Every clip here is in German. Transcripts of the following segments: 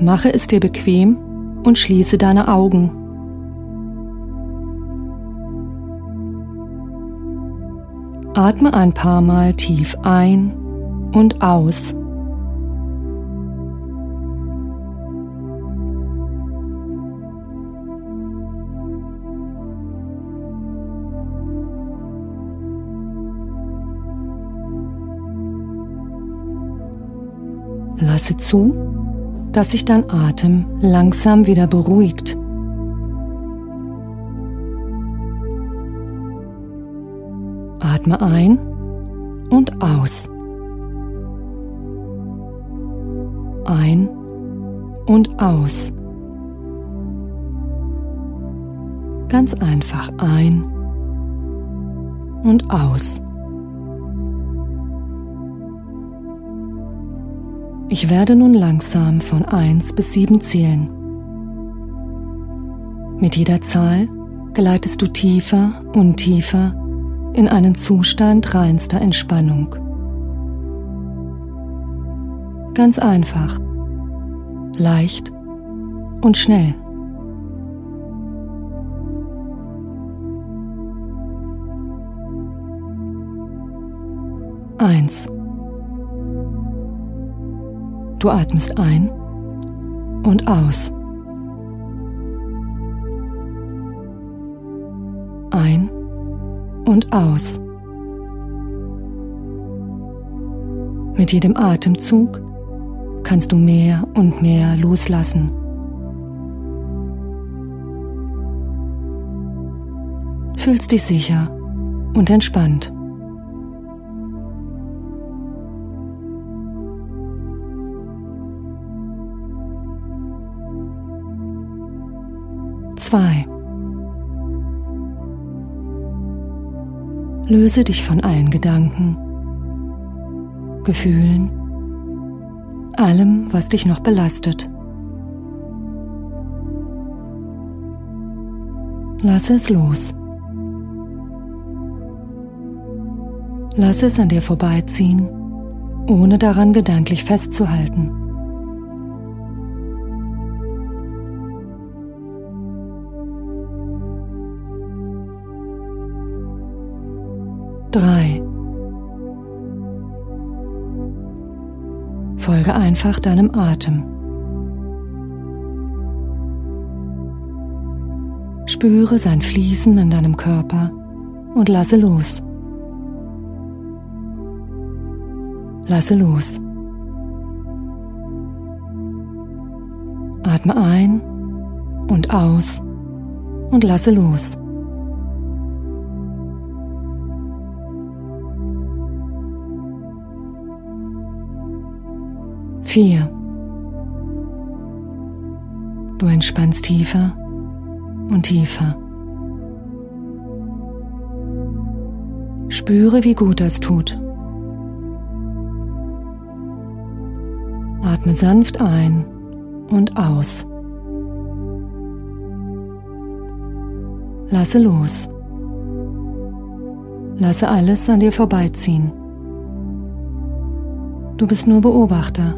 Mache es dir bequem und schließe deine Augen. Atme ein paar Mal tief ein und aus. Lasse zu, dass sich dein Atem langsam wieder beruhigt. Atme ein und aus. Ein und aus. Ganz einfach ein und aus. Ich werde nun langsam von 1 bis 7 zählen. Mit jeder Zahl gleitest du tiefer und tiefer in einen Zustand reinster Entspannung. Ganz einfach, leicht und schnell. Eins. Du atmest ein und aus. Ein und aus. Mit jedem Atemzug kannst du mehr und mehr loslassen. Fühlst dich sicher und entspannt. 2. Löse dich von allen Gedanken, Gefühlen, allem, was dich noch belastet. Lasse es los. Lasse es an dir vorbeiziehen, ohne daran gedanklich festzuhalten. 3. Folge einfach deinem Atem. Spüre sein Fließen in deinem Körper und lasse los. Lasse los. Atme ein und aus und lasse los. 4. Du entspannst tiefer und tiefer. Spüre, wie gut das tut. Atme sanft ein und aus. Lasse los. Lasse alles an dir vorbeiziehen. Du bist nur Beobachter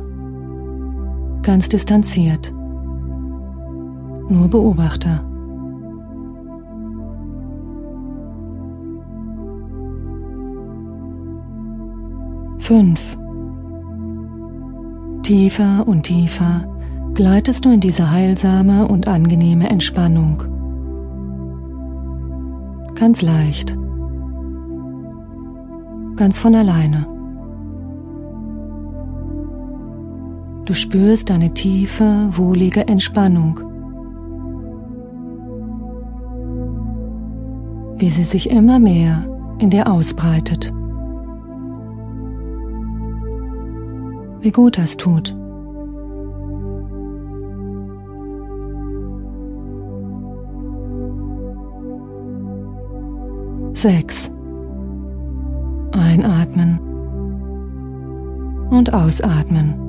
ganz distanziert, nur Beobachter. Fünf. Tiefer und tiefer gleitest du in diese heilsame und angenehme Entspannung. Ganz leicht. Ganz von alleine. Du spürst eine tiefe, wohlige Entspannung, wie sie sich immer mehr in dir ausbreitet. Wie gut das tut. Sechs. Einatmen und ausatmen.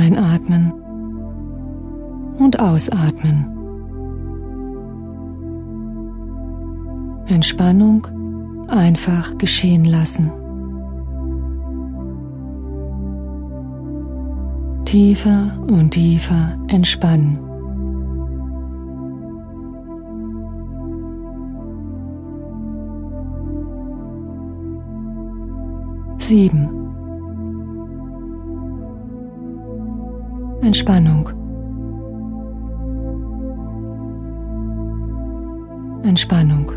Einatmen und ausatmen. Entspannung einfach geschehen lassen. Tiefer und tiefer entspannen. Sieben. Entspannung. Entspannung.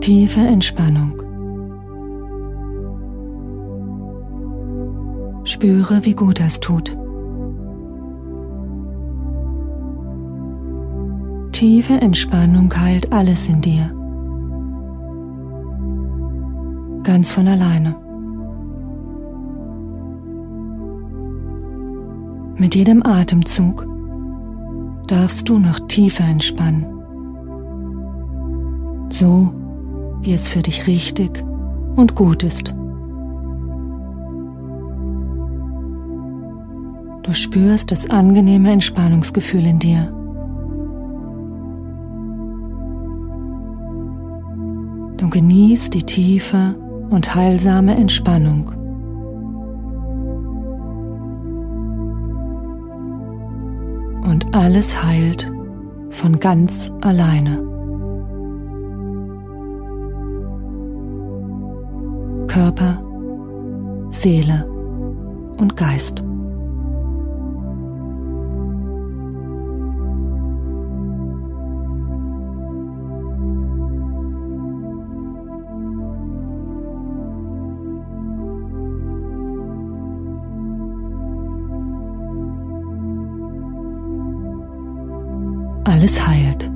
Tiefe Entspannung. Spüre, wie gut das tut. Tiefe Entspannung heilt alles in dir. Ganz von alleine. Mit jedem Atemzug darfst du noch tiefer entspannen. So, wie es für dich richtig und gut ist. Du spürst das angenehme Entspannungsgefühl in dir. Du genießt die tiefe und heilsame Entspannung. Alles heilt von ganz alleine. Körper, Seele und Geist. Alles heilt.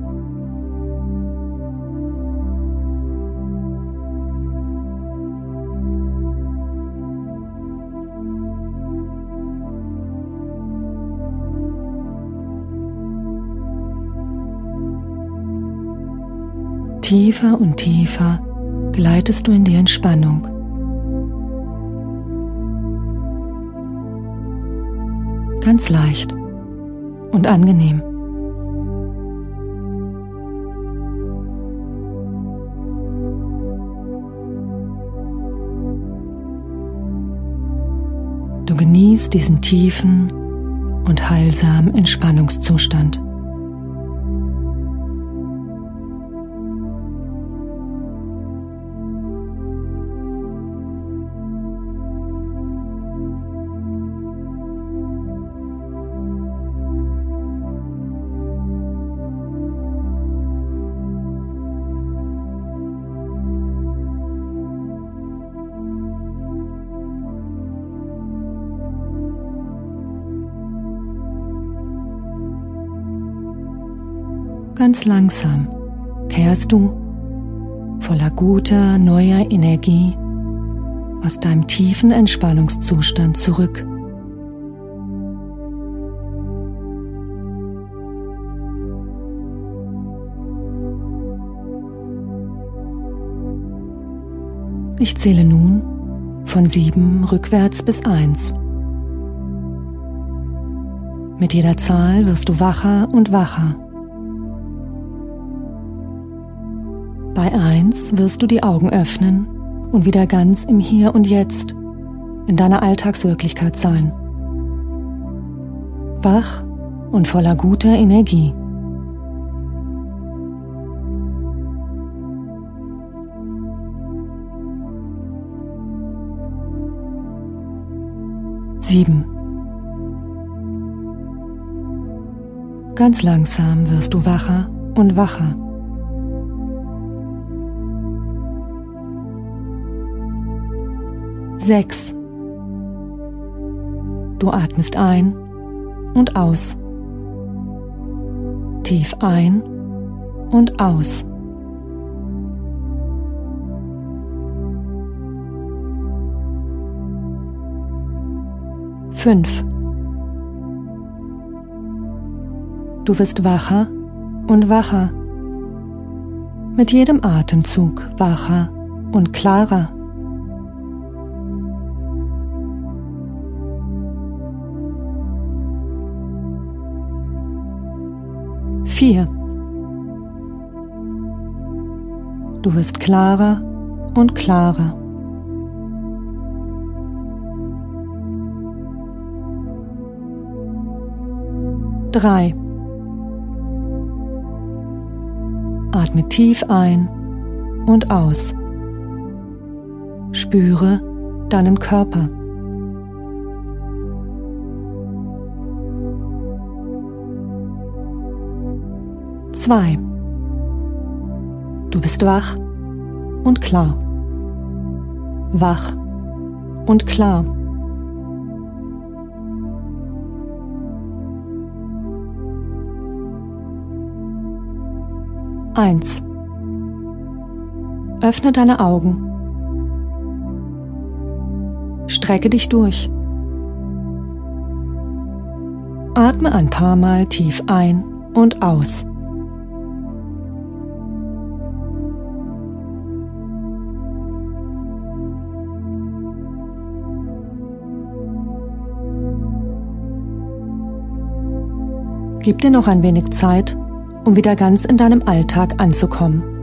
Tiefer und tiefer gleitest du in die Entspannung. Ganz leicht und angenehm. Du genießt diesen tiefen und heilsamen Entspannungszustand. Ganz langsam kehrst du voller guter, neuer Energie aus deinem tiefen Entspannungszustand zurück. Ich zähle nun von sieben rückwärts bis eins. Mit jeder Zahl wirst du wacher und wacher. Bei eins wirst du die Augen öffnen und wieder ganz im Hier und Jetzt, in deiner Alltagswirklichkeit sein. Wach und voller guter Energie. Ganz langsam wirst du wacher und wacher. Sechs. Du atmest ein und aus. Tief ein und aus. Fünf. Du wirst wacher und wacher. Mit jedem Atemzug wacher und klarer. 4. Du wirst klarer und klarer. Drei. Atme tief ein und aus. Spüre deinen Körper. Zwei. Du bist wach und klar. Wach und klar. Eins. Öffne deine Augen. Strecke dich durch. Atme ein paar Mal tief ein und aus. Gib dir noch ein wenig Zeit, um wieder ganz in deinem Alltag anzukommen.